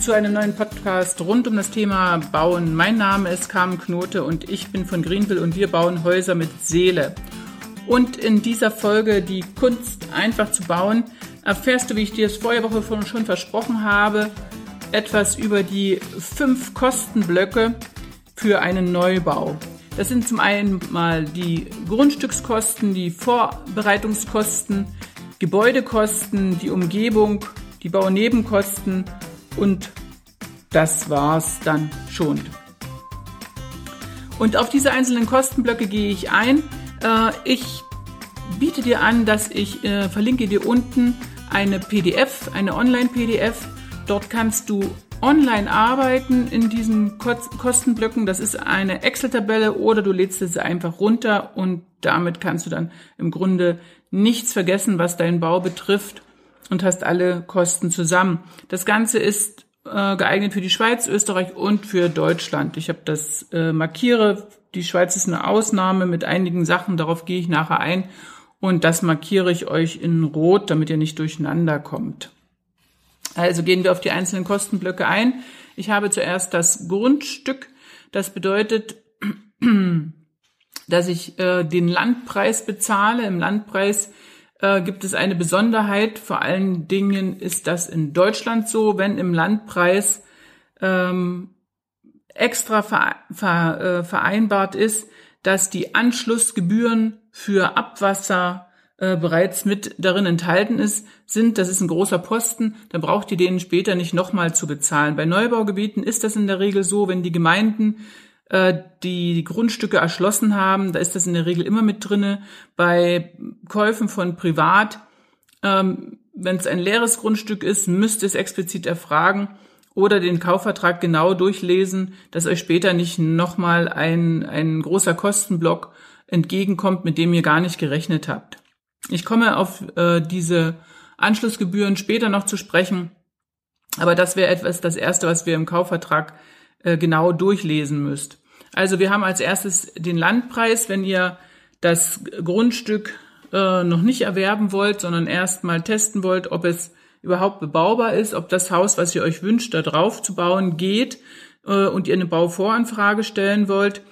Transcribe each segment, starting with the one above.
zu einem neuen Podcast rund um das Thema Bauen. Mein Name ist Carmen Knote und ich bin von Greenville und wir bauen Häuser mit Seele. Und in dieser Folge die Kunst einfach zu bauen, erfährst du, wie ich dir es vorher Woche schon versprochen habe, etwas über die fünf Kostenblöcke für einen Neubau. Das sind zum einen mal die Grundstückskosten, die Vorbereitungskosten, Gebäudekosten, die Umgebung, die Baunebenkosten und das war's dann schon. Und auf diese einzelnen Kostenblöcke gehe ich ein. Äh, ich biete dir an, dass ich äh, verlinke dir unten eine PDF, eine Online-PDF. Dort kannst du online arbeiten in diesen Kostenblöcken. Das ist eine Excel-Tabelle oder du lädst es einfach runter und damit kannst du dann im Grunde nichts vergessen, was deinen Bau betrifft und hast alle Kosten zusammen. Das Ganze ist äh, geeignet für die Schweiz, Österreich und für Deutschland. Ich habe das äh, markiere. Die Schweiz ist eine Ausnahme mit einigen Sachen, darauf gehe ich nachher ein. Und das markiere ich euch in Rot, damit ihr nicht durcheinander kommt. Also gehen wir auf die einzelnen Kostenblöcke ein. Ich habe zuerst das Grundstück. Das bedeutet, dass ich äh, den Landpreis bezahle. Im Landpreis äh, gibt es eine Besonderheit. Vor allen Dingen ist das in Deutschland so, wenn im Landpreis ähm, extra ver, ver, äh, vereinbart ist, dass die Anschlussgebühren für Abwasser äh, bereits mit darin enthalten ist, sind, das ist ein großer Posten, dann braucht ihr den später nicht nochmal zu bezahlen. Bei Neubaugebieten ist das in der Regel so, wenn die Gemeinden die, die Grundstücke erschlossen haben, da ist das in der Regel immer mit drinne. Bei Käufen von Privat, ähm, wenn es ein leeres Grundstück ist, müsst ihr es explizit erfragen oder den Kaufvertrag genau durchlesen, dass euch später nicht nochmal ein, ein großer Kostenblock entgegenkommt, mit dem ihr gar nicht gerechnet habt. Ich komme auf äh, diese Anschlussgebühren später noch zu sprechen, aber das wäre etwas das Erste, was wir im Kaufvertrag äh, genau durchlesen müsst. Also wir haben als erstes den Landpreis, wenn ihr das Grundstück äh, noch nicht erwerben wollt, sondern erst mal testen wollt, ob es überhaupt bebaubar ist, ob das Haus, was ihr euch wünscht, da drauf zu bauen, geht äh, und ihr eine Bauvoranfrage stellen wollt,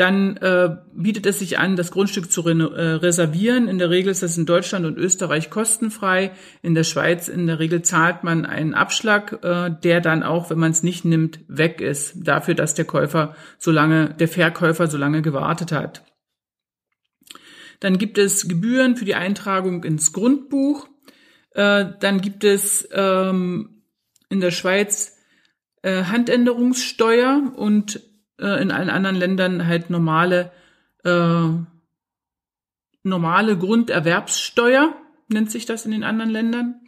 dann äh, bietet es sich an, das Grundstück zu re äh, reservieren. In der Regel ist das in Deutschland und Österreich kostenfrei. In der Schweiz in der Regel zahlt man einen Abschlag, äh, der dann auch, wenn man es nicht nimmt, weg ist. Dafür, dass der Käufer so lange, der Verkäufer so lange gewartet hat. Dann gibt es Gebühren für die Eintragung ins Grundbuch. Äh, dann gibt es ähm, in der Schweiz äh, Handänderungssteuer und äh, in allen anderen Ländern halt normale, äh, normale Grunderwerbssteuer, nennt sich das in den anderen Ländern.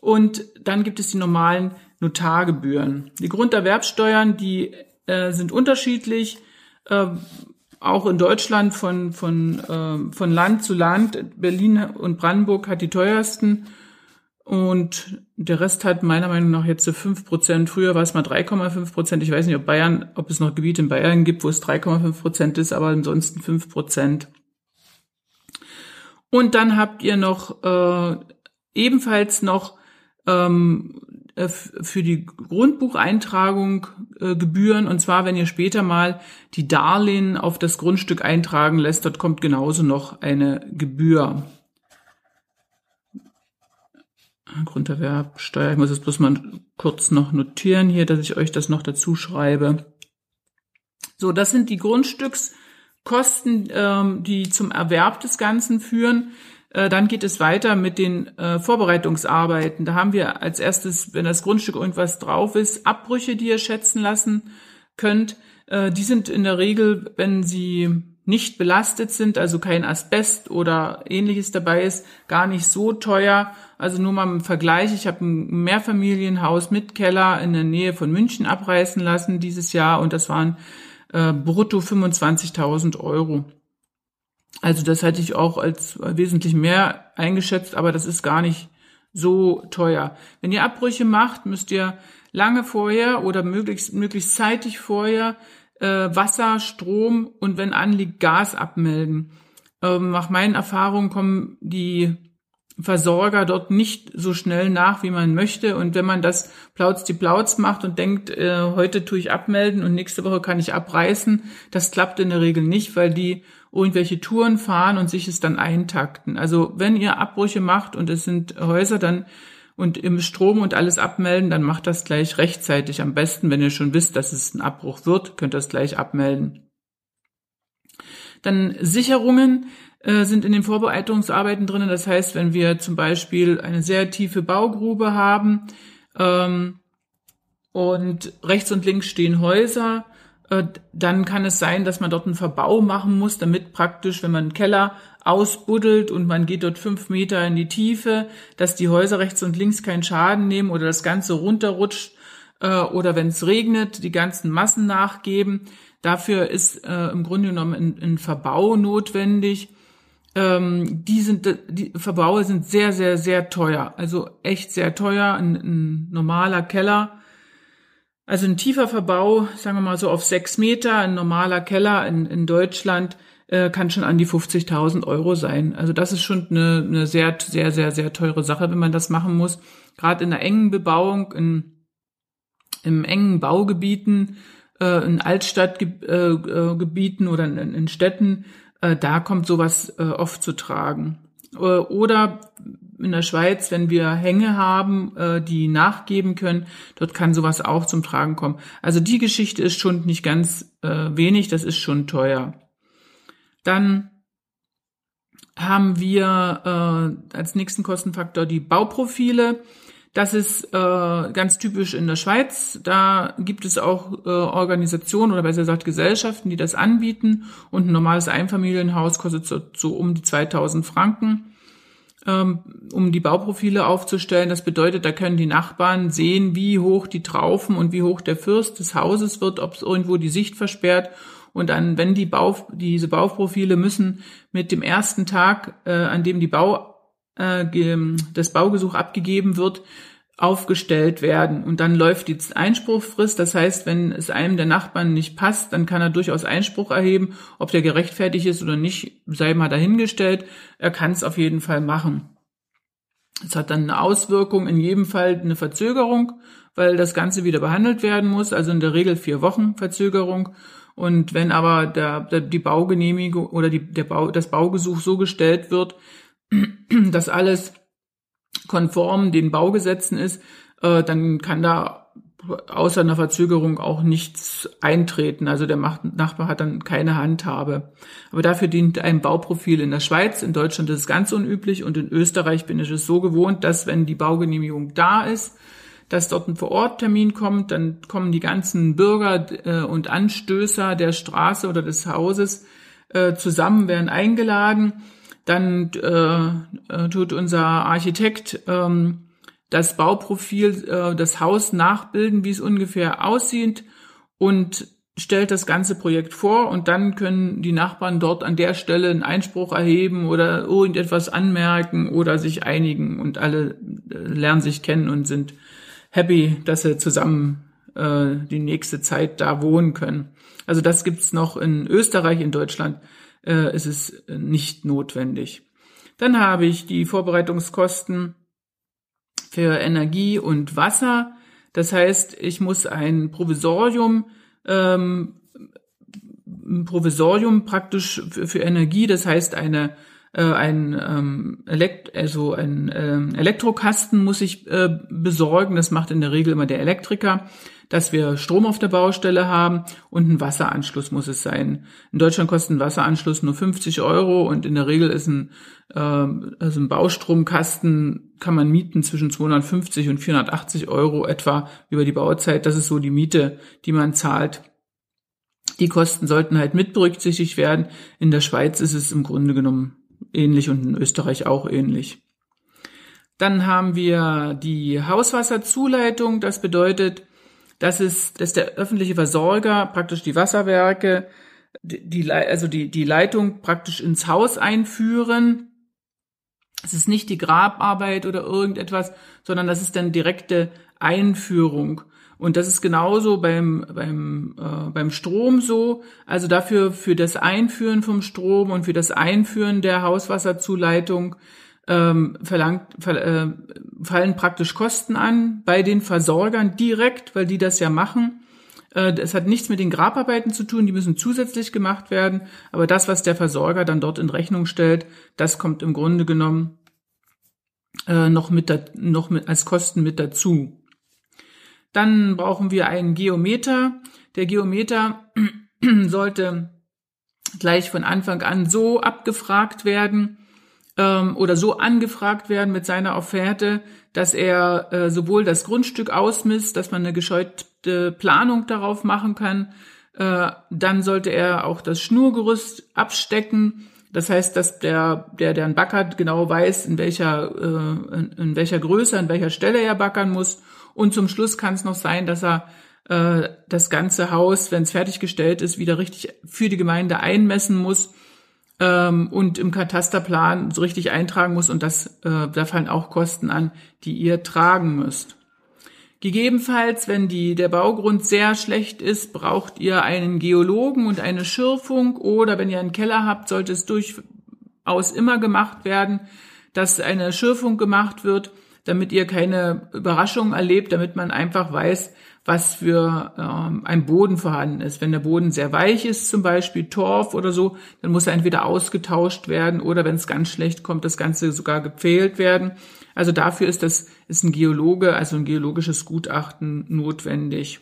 Und dann gibt es die normalen Notargebühren. Die Grunderwerbssteuern, die äh, sind unterschiedlich, äh, auch in Deutschland von, von, äh, von Land zu Land. Berlin und Brandenburg hat die teuersten und der Rest hat meiner Meinung nach jetzt so fünf Prozent. Früher war es mal 3,5 Prozent. Ich weiß nicht, ob Bayern, ob es noch Gebiete in Bayern gibt, wo es 3,5 Prozent ist, aber ansonsten fünf Prozent. Und dann habt ihr noch äh, ebenfalls noch ähm, äh, für die Grundbucheintragung äh, Gebühren. Und zwar, wenn ihr später mal die Darlehen auf das Grundstück eintragen lässt, dort kommt genauso noch eine Gebühr. Grunderwerbsteuer. Ich muss es bloß mal kurz noch notieren hier, dass ich euch das noch dazu schreibe. So, das sind die Grundstückskosten, ähm, die zum Erwerb des Ganzen führen. Äh, dann geht es weiter mit den äh, Vorbereitungsarbeiten. Da haben wir als erstes, wenn das Grundstück irgendwas drauf ist, Abbrüche, die ihr schätzen lassen könnt. Äh, die sind in der Regel, wenn sie nicht belastet sind, also kein Asbest oder ähnliches dabei ist, gar nicht so teuer. Also nur mal im Vergleich, ich habe ein Mehrfamilienhaus mit Keller in der Nähe von München abreißen lassen dieses Jahr und das waren äh, brutto 25.000 Euro. Also das hätte ich auch als wesentlich mehr eingeschätzt, aber das ist gar nicht so teuer. Wenn ihr Abbrüche macht, müsst ihr lange vorher oder möglichst, möglichst zeitig vorher äh, Wasser, Strom und wenn anliegt Gas abmelden. Ähm, nach meinen Erfahrungen kommen die Versorger dort nicht so schnell nach, wie man möchte. Und wenn man das Plauz die Plauz macht und denkt, äh, heute tue ich abmelden und nächste Woche kann ich abreißen, das klappt in der Regel nicht, weil die irgendwelche Touren fahren und sich es dann eintakten. Also wenn ihr Abbrüche macht und es sind Häuser dann und im Strom und alles abmelden, dann macht das gleich rechtzeitig. Am besten, wenn ihr schon wisst, dass es ein Abbruch wird, könnt ihr es gleich abmelden. Dann Sicherungen äh, sind in den Vorbereitungsarbeiten drinnen. Das heißt, wenn wir zum Beispiel eine sehr tiefe Baugrube haben ähm, und rechts und links stehen Häuser, äh, dann kann es sein, dass man dort einen Verbau machen muss, damit praktisch, wenn man einen Keller ausbuddelt und man geht dort fünf Meter in die Tiefe, dass die Häuser rechts und links keinen Schaden nehmen oder das Ganze runterrutscht äh, oder wenn es regnet, die ganzen Massen nachgeben. Dafür ist äh, im Grunde genommen ein, ein Verbau notwendig ähm, die sind, die Verbaue sind sehr, sehr, sehr teuer. Also echt sehr teuer. Ein, ein normaler Keller, also ein tiefer Verbau, sagen wir mal so auf sechs Meter, ein normaler Keller in, in Deutschland äh, kann schon an die 50.000 Euro sein. Also das ist schon eine, eine sehr, sehr, sehr, sehr teure Sache, wenn man das machen muss. Gerade in einer engen Bebauung, in, im engen Baugebieten, äh, in Altstadtgebieten äh, äh oder in, in Städten äh, da kommt sowas äh, oft zu tragen. Oder in der Schweiz, wenn wir Hänge haben, äh, die nachgeben können, dort kann sowas auch zum Tragen kommen. Also die Geschichte ist schon nicht ganz äh, wenig, das ist schon teuer. Dann haben wir äh, als nächsten Kostenfaktor die Bauprofile. Das ist äh, ganz typisch in der Schweiz. Da gibt es auch äh, Organisationen oder besser gesagt Gesellschaften, die das anbieten. Und ein normales Einfamilienhaus kostet so, so um die 2000 Franken, ähm, um die Bauprofile aufzustellen. Das bedeutet, da können die Nachbarn sehen, wie hoch die Traufen und wie hoch der Fürst des Hauses wird, ob es irgendwo die Sicht versperrt. Und dann, wenn die Bau, diese Bauprofile müssen mit dem ersten Tag, äh, an dem die Bau äh, das Baugesuch abgegeben wird, aufgestellt werden. Und dann läuft die Einspruchfrist. Das heißt, wenn es einem der Nachbarn nicht passt, dann kann er durchaus Einspruch erheben. Ob der gerechtfertigt ist oder nicht, sei mal dahingestellt. Er kann es auf jeden Fall machen. Es hat dann eine Auswirkung, in jedem Fall eine Verzögerung, weil das Ganze wieder behandelt werden muss. Also in der Regel vier Wochen Verzögerung. Und wenn aber der, der, die Baugenehmigung oder die, der Bau, das Baugesuch so gestellt wird, dass alles konform den Baugesetzen ist, äh, dann kann da außer einer Verzögerung auch nichts eintreten. Also der Nachbar hat dann keine Handhabe. Aber dafür dient ein Bauprofil in der Schweiz. In Deutschland ist es ganz unüblich und in Österreich bin ich es so gewohnt, dass wenn die Baugenehmigung da ist, dass dort ein Vororttermin kommt, dann kommen die ganzen Bürger äh, und Anstößer der Straße oder des Hauses äh, zusammen, werden eingeladen. Dann äh, äh, tut unser Architekt ähm, das Bauprofil, äh, das Haus nachbilden, wie es ungefähr aussieht und stellt das ganze Projekt vor. Und dann können die Nachbarn dort an der Stelle einen Einspruch erheben oder irgendetwas anmerken oder sich einigen. Und alle äh, lernen sich kennen und sind happy, dass sie zusammen äh, die nächste Zeit da wohnen können. Also das gibt's noch in Österreich, in Deutschland äh, ist es nicht notwendig. Dann habe ich die Vorbereitungskosten für Energie und Wasser. Das heißt, ich muss ein Provisorium, ähm, ein Provisorium praktisch für, für Energie, das heißt eine äh, ein ähm, Elekt also ein ähm, Elektrokasten muss ich äh, besorgen. Das macht in der Regel immer der Elektriker dass wir Strom auf der Baustelle haben und ein Wasseranschluss muss es sein. In Deutschland kostet ein Wasseranschluss nur 50 Euro und in der Regel ist ein, äh, also ein Baustromkasten kann man mieten zwischen 250 und 480 Euro etwa über die Bauzeit. Das ist so die Miete, die man zahlt. Die Kosten sollten halt mit berücksichtigt werden. In der Schweiz ist es im Grunde genommen ähnlich und in Österreich auch ähnlich. Dann haben wir die Hauswasserzuleitung. Das bedeutet, das ist, dass der öffentliche Versorger praktisch die Wasserwerke, die, also die, die Leitung praktisch ins Haus einführen. Es ist nicht die Grabarbeit oder irgendetwas, sondern das ist dann direkte Einführung. Und das ist genauso beim, beim, äh, beim Strom so. Also dafür für das Einführen vom Strom und für das Einführen der Hauswasserzuleitung ähm, verlangt, ver, äh, fallen praktisch Kosten an bei den Versorgern direkt, weil die das ja machen. Äh, es hat nichts mit den Grabarbeiten zu tun, die müssen zusätzlich gemacht werden. Aber das, was der Versorger dann dort in Rechnung stellt, das kommt im Grunde genommen äh, noch mit, da, noch mit als Kosten mit dazu. Dann brauchen wir einen Geometer. Der Geometer sollte gleich von Anfang an so abgefragt werden ähm, oder so angefragt werden mit seiner Offerte, dass er äh, sowohl das Grundstück ausmisst, dass man eine gescheute Planung darauf machen kann. Äh, dann sollte er auch das Schnurgerüst abstecken. Das heißt, dass der, der, der einen backert, genau weiß, in welcher, äh, in, in welcher Größe, an welcher Stelle er backern muss. Und zum Schluss kann es noch sein, dass er äh, das ganze Haus, wenn es fertiggestellt ist, wieder richtig für die Gemeinde einmessen muss ähm, und im Katasterplan so richtig eintragen muss. Und das, äh, da fallen auch Kosten an, die ihr tragen müsst. Gegebenenfalls, wenn die, der Baugrund sehr schlecht ist, braucht ihr einen Geologen und eine Schürfung oder wenn ihr einen Keller habt, sollte es durchaus immer gemacht werden, dass eine Schürfung gemacht wird, damit ihr keine Überraschungen erlebt, damit man einfach weiß, was für ähm, ein Boden vorhanden ist. Wenn der Boden sehr weich ist, zum Beispiel Torf oder so, dann muss er entweder ausgetauscht werden oder wenn es ganz schlecht kommt, das Ganze sogar gepfählt werden. Also dafür ist das ist ein Geologe, also ein geologisches Gutachten notwendig.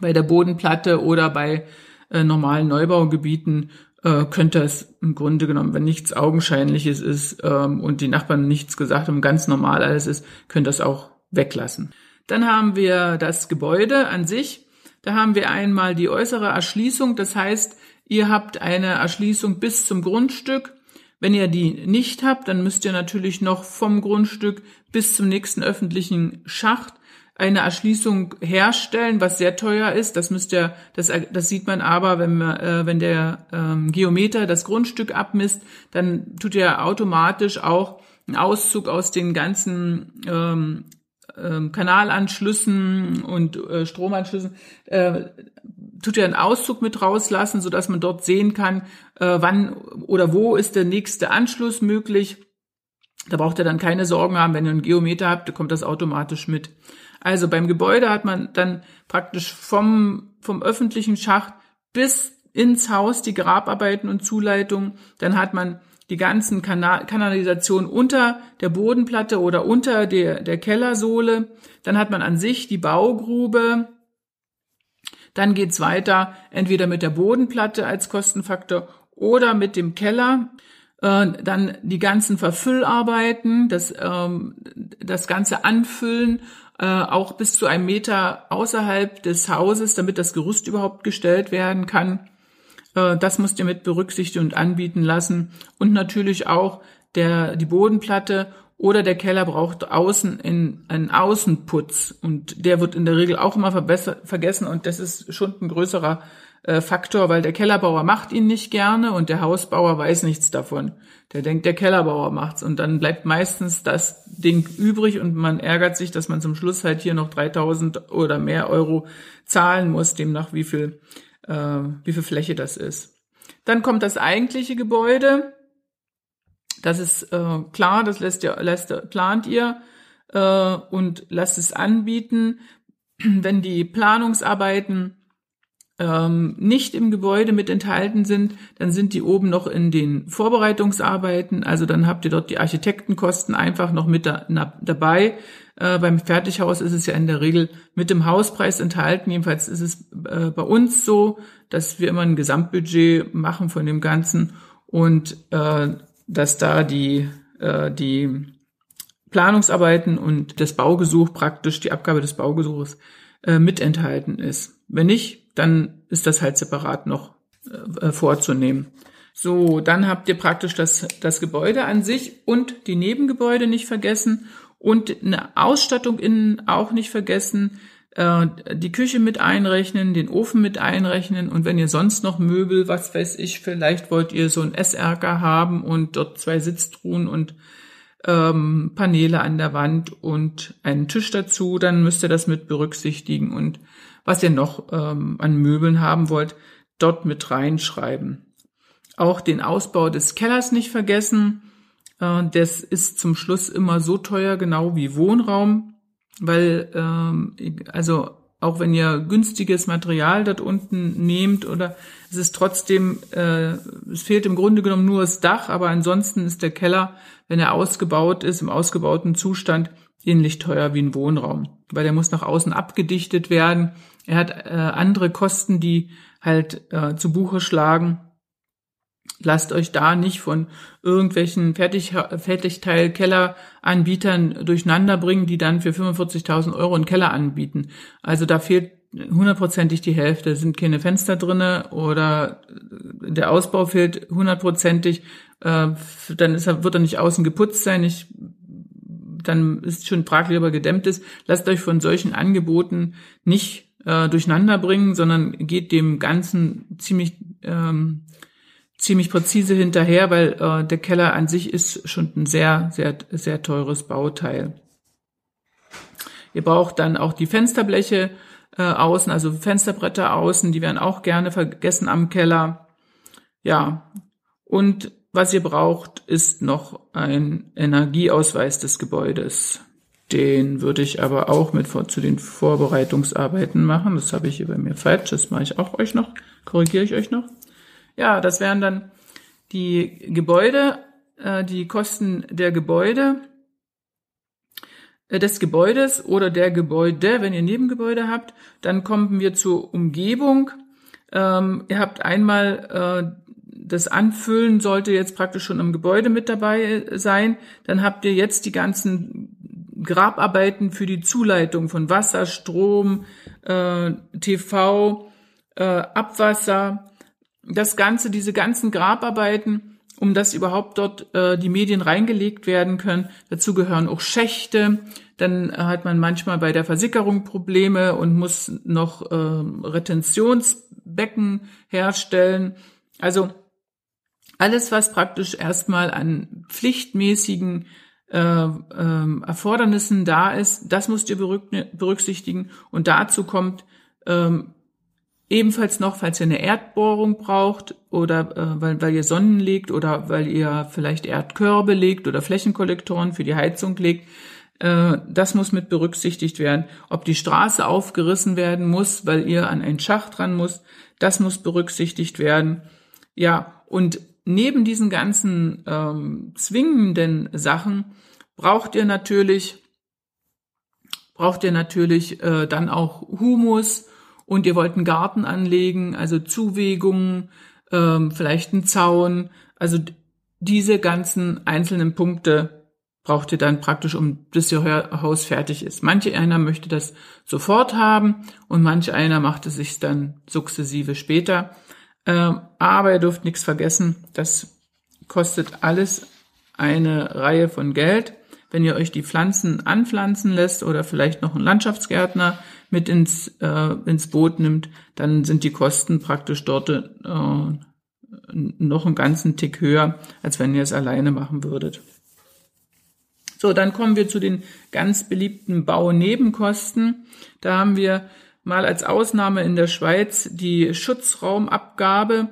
Bei der Bodenplatte oder bei äh, normalen Neubaugebieten äh, könnte es im Grunde genommen, wenn nichts Augenscheinliches ist ähm, und die Nachbarn nichts gesagt haben, ganz normal alles ist, könnte das auch weglassen. Dann haben wir das Gebäude an sich. Da haben wir einmal die äußere Erschließung. Das heißt, ihr habt eine Erschließung bis zum Grundstück. Wenn ihr die nicht habt, dann müsst ihr natürlich noch vom Grundstück bis zum nächsten öffentlichen Schacht eine Erschließung herstellen, was sehr teuer ist. Das müsst ihr, das, das sieht man aber, wenn, äh, wenn der ähm, Geometer das Grundstück abmisst, dann tut er automatisch auch einen Auszug aus den ganzen ähm, ähm, Kanalanschlüssen und äh, Stromanschlüssen, äh, tut er einen Auszug mit rauslassen, so dass man dort sehen kann, äh, wann oder wo ist der nächste Anschluss möglich. Da braucht er dann keine Sorgen haben, wenn ihr einen Geometer habt, kommt das automatisch mit. Also beim Gebäude hat man dann praktisch vom, vom öffentlichen Schacht bis ins Haus die Grabarbeiten und Zuleitungen. Dann hat man die ganzen Kanal Kanalisation unter der Bodenplatte oder unter der, der Kellersohle. Dann hat man an sich die Baugrube. Dann geht's weiter entweder mit der Bodenplatte als Kostenfaktor oder mit dem Keller. Äh, dann die ganzen Verfüllarbeiten, das, ähm, das ganze Anfüllen, äh, auch bis zu einem Meter außerhalb des Hauses, damit das Gerüst überhaupt gestellt werden kann. Äh, das müsst ihr mit berücksichtigen und anbieten lassen. Und natürlich auch der, die Bodenplatte oder der Keller braucht außen in, einen Außenputz. Und der wird in der Regel auch immer vergessen. Und das ist schon ein größerer äh, Faktor, weil der Kellerbauer macht ihn nicht gerne und der Hausbauer weiß nichts davon. Der denkt, der Kellerbauer macht's. Und dann bleibt meistens das Ding übrig und man ärgert sich, dass man zum Schluss halt hier noch 3000 oder mehr Euro zahlen muss, demnach wie viel äh, wie viel Fläche das ist. Dann kommt das eigentliche Gebäude. Das ist äh, klar, das lässt ihr, lässt, plant ihr äh, und lasst es anbieten. Wenn die Planungsarbeiten ähm, nicht im Gebäude mit enthalten sind, dann sind die oben noch in den Vorbereitungsarbeiten. Also dann habt ihr dort die Architektenkosten einfach noch mit da, na, dabei. Äh, beim Fertighaus ist es ja in der Regel mit dem Hauspreis enthalten. Jedenfalls ist es äh, bei uns so, dass wir immer ein Gesamtbudget machen von dem Ganzen und äh, dass da die, äh, die Planungsarbeiten und das Baugesuch praktisch, die Abgabe des Baugesuches äh, mit enthalten ist. Wenn nicht, dann ist das halt separat noch äh, äh, vorzunehmen. So, dann habt ihr praktisch das, das Gebäude an sich und die Nebengebäude nicht vergessen und eine Ausstattung innen auch nicht vergessen, äh, die Küche mit einrechnen, den Ofen mit einrechnen und wenn ihr sonst noch Möbel, was weiß ich, vielleicht wollt ihr so ein Esserker haben und dort zwei Sitztruhen und ähm, Paneele an der Wand und einen Tisch dazu, dann müsst ihr das mit berücksichtigen und was ihr noch ähm, an Möbeln haben wollt, dort mit reinschreiben. Auch den Ausbau des Kellers nicht vergessen. Äh, das ist zum Schluss immer so teuer, genau wie Wohnraum, weil ähm, also auch wenn ihr günstiges Material dort unten nehmt oder es ist trotzdem, äh, es fehlt im Grunde genommen nur das Dach, aber ansonsten ist der Keller, wenn er ausgebaut ist, im ausgebauten Zustand, ähnlich teuer wie ein Wohnraum, weil der muss nach außen abgedichtet werden. Er hat äh, andere Kosten, die halt äh, zu Buche schlagen. Lasst euch da nicht von irgendwelchen Fertig Fertigteil-Keller-Anbietern durcheinander bringen, die dann für 45.000 Euro einen Keller anbieten. Also da fehlt hundertprozentig die Hälfte. sind keine Fenster drinne oder der Ausbau fehlt hundertprozentig. Äh, dann ist er, wird er nicht außen geputzt sein. Ich, dann ist schon fraglich, ob er gedämmt ist. Lasst euch von solchen Angeboten nicht äh, durcheinander bringen, sondern geht dem Ganzen ziemlich ähm, ziemlich präzise hinterher, weil äh, der Keller an sich ist schon ein sehr, sehr, sehr teures Bauteil. Ihr braucht dann auch die Fensterbleche äh, außen, also Fensterbretter außen, die werden auch gerne vergessen am Keller. Ja, und was ihr braucht, ist noch ein Energieausweis des Gebäudes. Den würde ich aber auch mit vor, zu den Vorbereitungsarbeiten machen. Das habe ich hier bei mir falsch. Das mache ich auch euch noch. Korrigiere ich euch noch. Ja, das wären dann die Gebäude, äh, die Kosten der Gebäude, äh, des Gebäudes oder der Gebäude, wenn ihr Nebengebäude habt. Dann kommen wir zur Umgebung. Ähm, ihr habt einmal äh, das Anfüllen sollte jetzt praktisch schon im Gebäude mit dabei äh, sein. Dann habt ihr jetzt die ganzen Grabarbeiten für die Zuleitung von Wasser, Strom, äh, TV, äh, Abwasser, das Ganze, diese ganzen Grabarbeiten, um dass überhaupt dort äh, die Medien reingelegt werden können. Dazu gehören auch Schächte. Dann hat man manchmal bei der Versickerung Probleme und muss noch äh, Retentionsbecken herstellen. Also alles, was praktisch erstmal an pflichtmäßigen äh, äh, Erfordernissen da ist, das müsst ihr berücksichtigen. Und dazu kommt ähm, Ebenfalls noch, falls ihr eine Erdbohrung braucht oder äh, weil, weil ihr Sonnen legt oder weil ihr vielleicht Erdkörbe legt oder Flächenkollektoren für die Heizung legt, äh, das muss mit berücksichtigt werden. Ob die Straße aufgerissen werden muss, weil ihr an einen Schacht dran muss, das muss berücksichtigt werden. Ja, und neben diesen ganzen ähm, zwingenden Sachen braucht ihr natürlich braucht ihr natürlich äh, dann auch Humus und ihr wollt einen Garten anlegen, also Zuwegungen, ähm, vielleicht einen Zaun, also diese ganzen einzelnen Punkte braucht ihr dann praktisch, um bis ihr Haus fertig ist. Manche einer möchte das sofort haben und manche einer macht es sich dann sukzessive später. Ähm, aber ihr dürft nichts vergessen, das kostet alles eine Reihe von Geld. Wenn ihr euch die Pflanzen anpflanzen lässt oder vielleicht noch einen Landschaftsgärtner mit ins, äh, ins Boot nimmt, dann sind die Kosten praktisch dort äh, noch einen ganzen Tick höher, als wenn ihr es alleine machen würdet. So, dann kommen wir zu den ganz beliebten Baunebenkosten. Da haben wir mal als Ausnahme in der Schweiz die Schutzraumabgabe.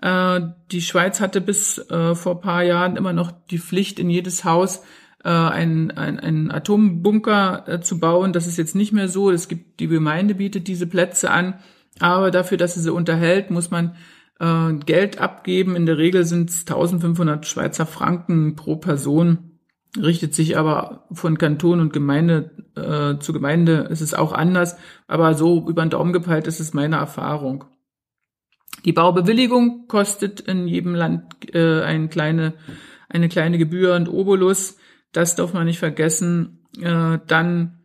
Äh, die Schweiz hatte bis äh, vor paar Jahren immer noch die Pflicht, in jedes Haus äh, einen, einen, einen Atombunker äh, zu bauen. Das ist jetzt nicht mehr so. Es gibt, die Gemeinde bietet diese Plätze an, aber dafür, dass sie sie unterhält, muss man äh, Geld abgeben. In der Regel sind es 1500 Schweizer Franken pro Person. Richtet sich aber von Kanton und Gemeinde äh, zu Gemeinde ist es auch anders, aber so über den Daumen gepeilt ist es meine Erfahrung. Die Baubewilligung kostet in jedem Land äh, eine kleine eine kleine Gebühr und Obolus. Das darf man nicht vergessen. Äh, dann,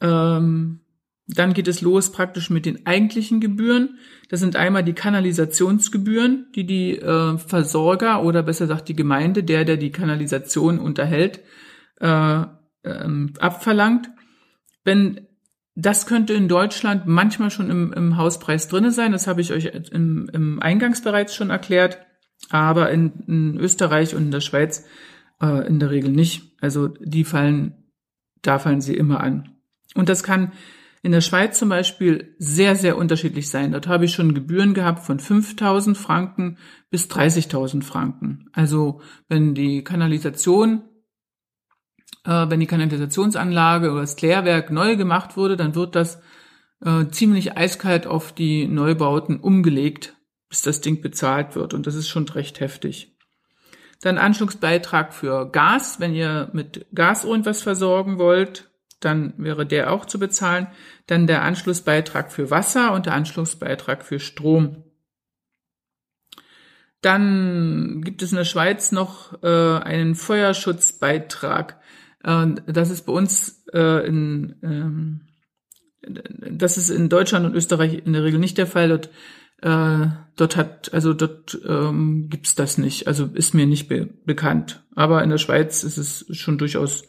ähm, dann geht es los praktisch mit den eigentlichen Gebühren. Das sind einmal die Kanalisationsgebühren, die die äh, Versorger oder besser gesagt die Gemeinde, der, der die Kanalisation unterhält, äh, ähm, abverlangt. Wenn das könnte in Deutschland manchmal schon im, im Hauspreis drinne sein. Das habe ich euch im, im Eingangs bereits schon erklärt. Aber in, in Österreich und in der Schweiz äh, in der Regel nicht. Also die fallen, da fallen sie immer an. Und das kann in der Schweiz zum Beispiel sehr, sehr unterschiedlich sein. Dort habe ich schon Gebühren gehabt von 5.000 Franken bis 30.000 Franken. Also wenn die Kanalisation, äh, wenn die Kanalisationsanlage oder das Klärwerk neu gemacht wurde, dann wird das äh, ziemlich eiskalt auf die Neubauten umgelegt, bis das Ding bezahlt wird. Und das ist schon recht heftig. Dann Anschlussbeitrag für Gas. Wenn ihr mit Gas irgendwas versorgen wollt, dann wäre der auch zu bezahlen. Dann der Anschlussbeitrag für Wasser und der Anschlussbeitrag für Strom. Dann gibt es in der Schweiz noch äh, einen Feuerschutzbeitrag. Das ist bei uns äh, in ähm, das ist in Deutschland und Österreich in der Regel nicht der Fall. Dort, äh, dort hat, also dort ähm, gibt's das nicht. Also ist mir nicht be bekannt. Aber in der Schweiz ist es schon durchaus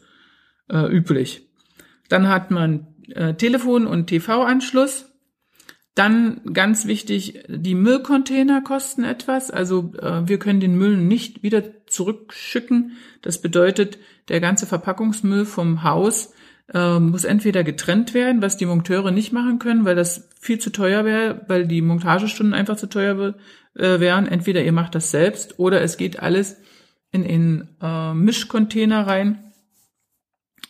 äh, üblich. Dann hat man äh, Telefon- und TV-Anschluss. Dann ganz wichtig, die Müllcontainer kosten etwas. Also äh, wir können den Müll nicht wieder zurückschicken. Das bedeutet, der ganze Verpackungsmüll vom Haus äh, muss entweder getrennt werden, was die Monteure nicht machen können, weil das viel zu teuer wäre, weil die Montagestunden einfach zu teuer äh, wären. Entweder ihr macht das selbst oder es geht alles in, in äh, Mischcontainer rein.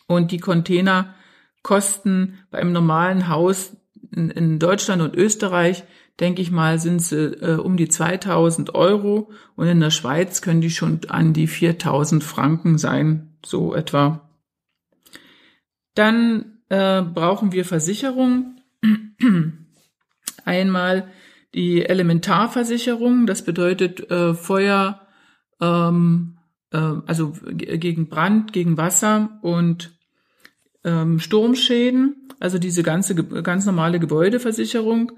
Und die Container kosten bei normalen Haus in, in Deutschland und Österreich, denke ich mal, sind sie äh, um die 2000 Euro und in der Schweiz können die schon an die 4000 Franken sein, so etwa. Dann äh, brauchen wir Versicherung. Einmal die Elementarversicherung, das bedeutet äh, Feuer, ähm, äh, also gegen Brand, gegen Wasser und ähm, Sturmschäden, also diese ganze ganz normale Gebäudeversicherung.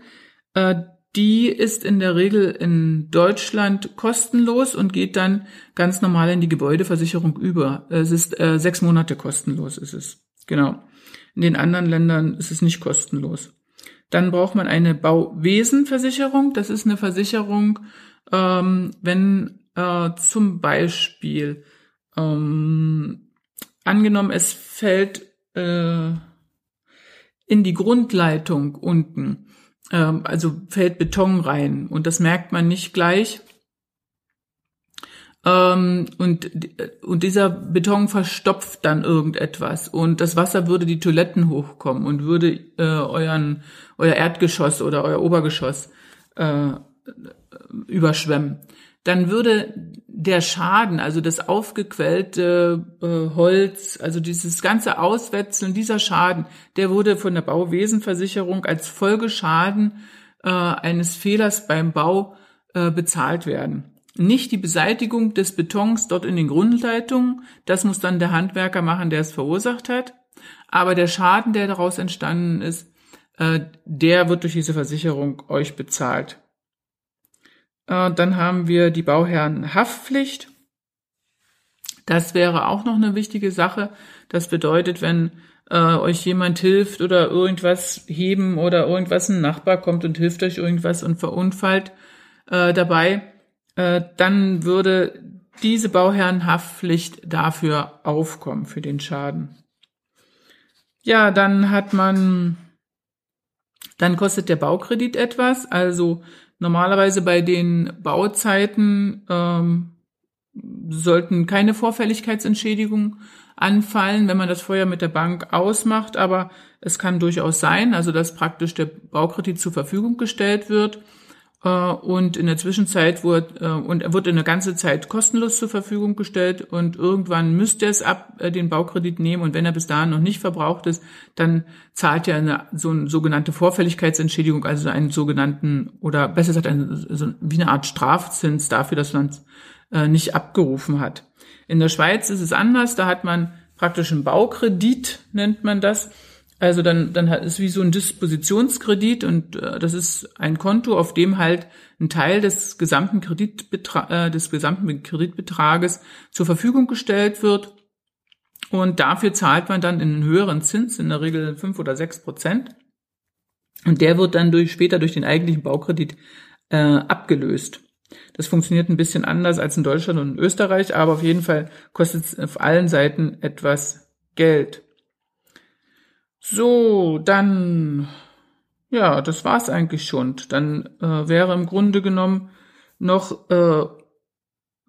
Äh, die ist in der Regel in Deutschland kostenlos und geht dann ganz normal in die Gebäudeversicherung über. Es ist äh, sechs Monate kostenlos, ist es. Genau. In den anderen Ländern ist es nicht kostenlos. Dann braucht man eine Bauwesenversicherung. Das ist eine Versicherung, ähm, wenn äh, zum Beispiel ähm, angenommen, es fällt äh, in die Grundleitung unten, äh, also fällt Beton rein und das merkt man nicht gleich ähm, und, und dieser Beton verstopft dann irgendetwas und das Wasser würde die Toiletten hochkommen und würde äh, euren, euer Erdgeschoss oder euer Obergeschoss äh, überschwemmen. Dann würde der Schaden, also das aufgequellte äh, Holz, also dieses ganze Auswetzeln, dieser Schaden, der wurde von der Bauwesenversicherung als Folgeschaden äh, eines Fehlers beim Bau äh, bezahlt werden nicht die Beseitigung des Betons dort in den Grundleitungen. Das muss dann der Handwerker machen, der es verursacht hat. Aber der Schaden, der daraus entstanden ist, äh, der wird durch diese Versicherung euch bezahlt. Äh, dann haben wir die Bauherrenhaftpflicht. Das wäre auch noch eine wichtige Sache. Das bedeutet, wenn äh, euch jemand hilft oder irgendwas heben oder irgendwas, ein Nachbar kommt und hilft euch irgendwas und verunfallt äh, dabei, äh, dann würde diese Bauherrenhaftpflicht dafür aufkommen, für den Schaden. Ja, dann hat man, dann kostet der Baukredit etwas. Also normalerweise bei den Bauzeiten ähm, sollten keine Vorfälligkeitsentschädigungen anfallen, wenn man das vorher mit der Bank ausmacht. Aber es kann durchaus sein, also dass praktisch der Baukredit zur Verfügung gestellt wird und in der Zwischenzeit wurde, äh, und er wurde eine ganze Zeit kostenlos zur Verfügung gestellt und irgendwann müsste es ab äh, den Baukredit nehmen. Und wenn er bis dahin noch nicht verbraucht ist, dann zahlt er eine so eine sogenannte Vorfälligkeitsentschädigung, also einen sogenannten oder besser gesagt eine, so, wie eine Art Strafzins dafür, dass man es äh, nicht abgerufen hat. In der Schweiz ist es anders, da hat man praktisch einen Baukredit, nennt man das also dann, dann es wie so ein Dispositionskredit und äh, das ist ein Konto, auf dem halt ein Teil des gesamten Kreditbetra äh, des gesamten Kreditbetrages zur Verfügung gestellt wird. Und dafür zahlt man dann einen höheren Zins, in der Regel fünf oder sechs Prozent. Und der wird dann durch, später durch den eigentlichen Baukredit äh, abgelöst. Das funktioniert ein bisschen anders als in Deutschland und in Österreich, aber auf jeden Fall kostet es auf allen Seiten etwas Geld. So, dann, ja, das war's eigentlich schon. Dann äh, wäre im Grunde genommen noch äh,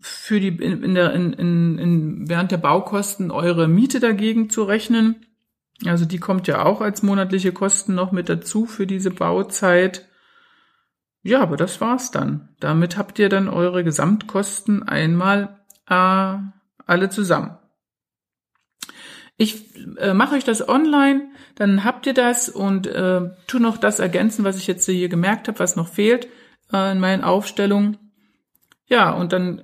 für die in, der in, in, in, während der Baukosten eure Miete dagegen zu rechnen. Also die kommt ja auch als monatliche Kosten noch mit dazu für diese Bauzeit. Ja, aber das war's dann. Damit habt ihr dann eure Gesamtkosten einmal äh, alle zusammen. Ich äh, mache euch das online, dann habt ihr das und äh, tu noch das ergänzen, was ich jetzt hier gemerkt habe, was noch fehlt äh, in meinen Aufstellungen. Ja, und dann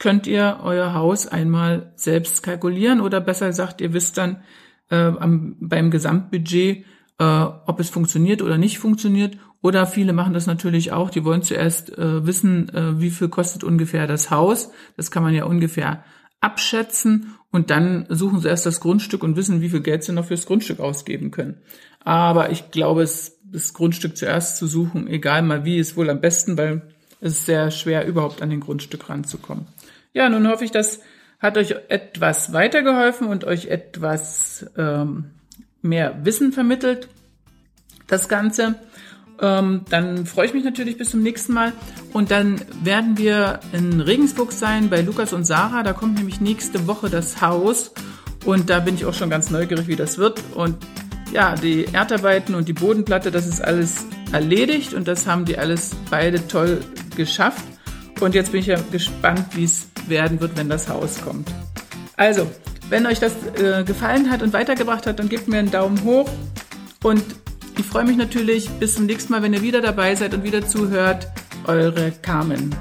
könnt ihr euer Haus einmal selbst kalkulieren oder besser gesagt, ihr wisst dann äh, am, beim Gesamtbudget, äh, ob es funktioniert oder nicht funktioniert. Oder viele machen das natürlich auch, die wollen zuerst äh, wissen, äh, wie viel kostet ungefähr das Haus. Das kann man ja ungefähr abschätzen und dann suchen sie erst das Grundstück und wissen, wie viel Geld sie noch fürs Grundstück ausgeben können. Aber ich glaube, es, das Grundstück zuerst zu suchen, egal mal wie, ist wohl am besten, weil es ist sehr schwer, überhaupt an den Grundstück ranzukommen. Ja, nun hoffe ich, das hat euch etwas weitergeholfen und euch etwas ähm, mehr Wissen vermittelt, das Ganze. Ähm, dann freue ich mich natürlich bis zum nächsten Mal. Und dann werden wir in Regensburg sein bei Lukas und Sarah. Da kommt nämlich nächste Woche das Haus. Und da bin ich auch schon ganz neugierig, wie das wird. Und ja, die Erdarbeiten und die Bodenplatte, das ist alles erledigt. Und das haben die alles beide toll geschafft. Und jetzt bin ich ja gespannt, wie es werden wird, wenn das Haus kommt. Also, wenn euch das äh, gefallen hat und weitergebracht hat, dann gebt mir einen Daumen hoch und ich freue mich natürlich bis zum nächsten Mal, wenn ihr wieder dabei seid und wieder zuhört. Eure Carmen.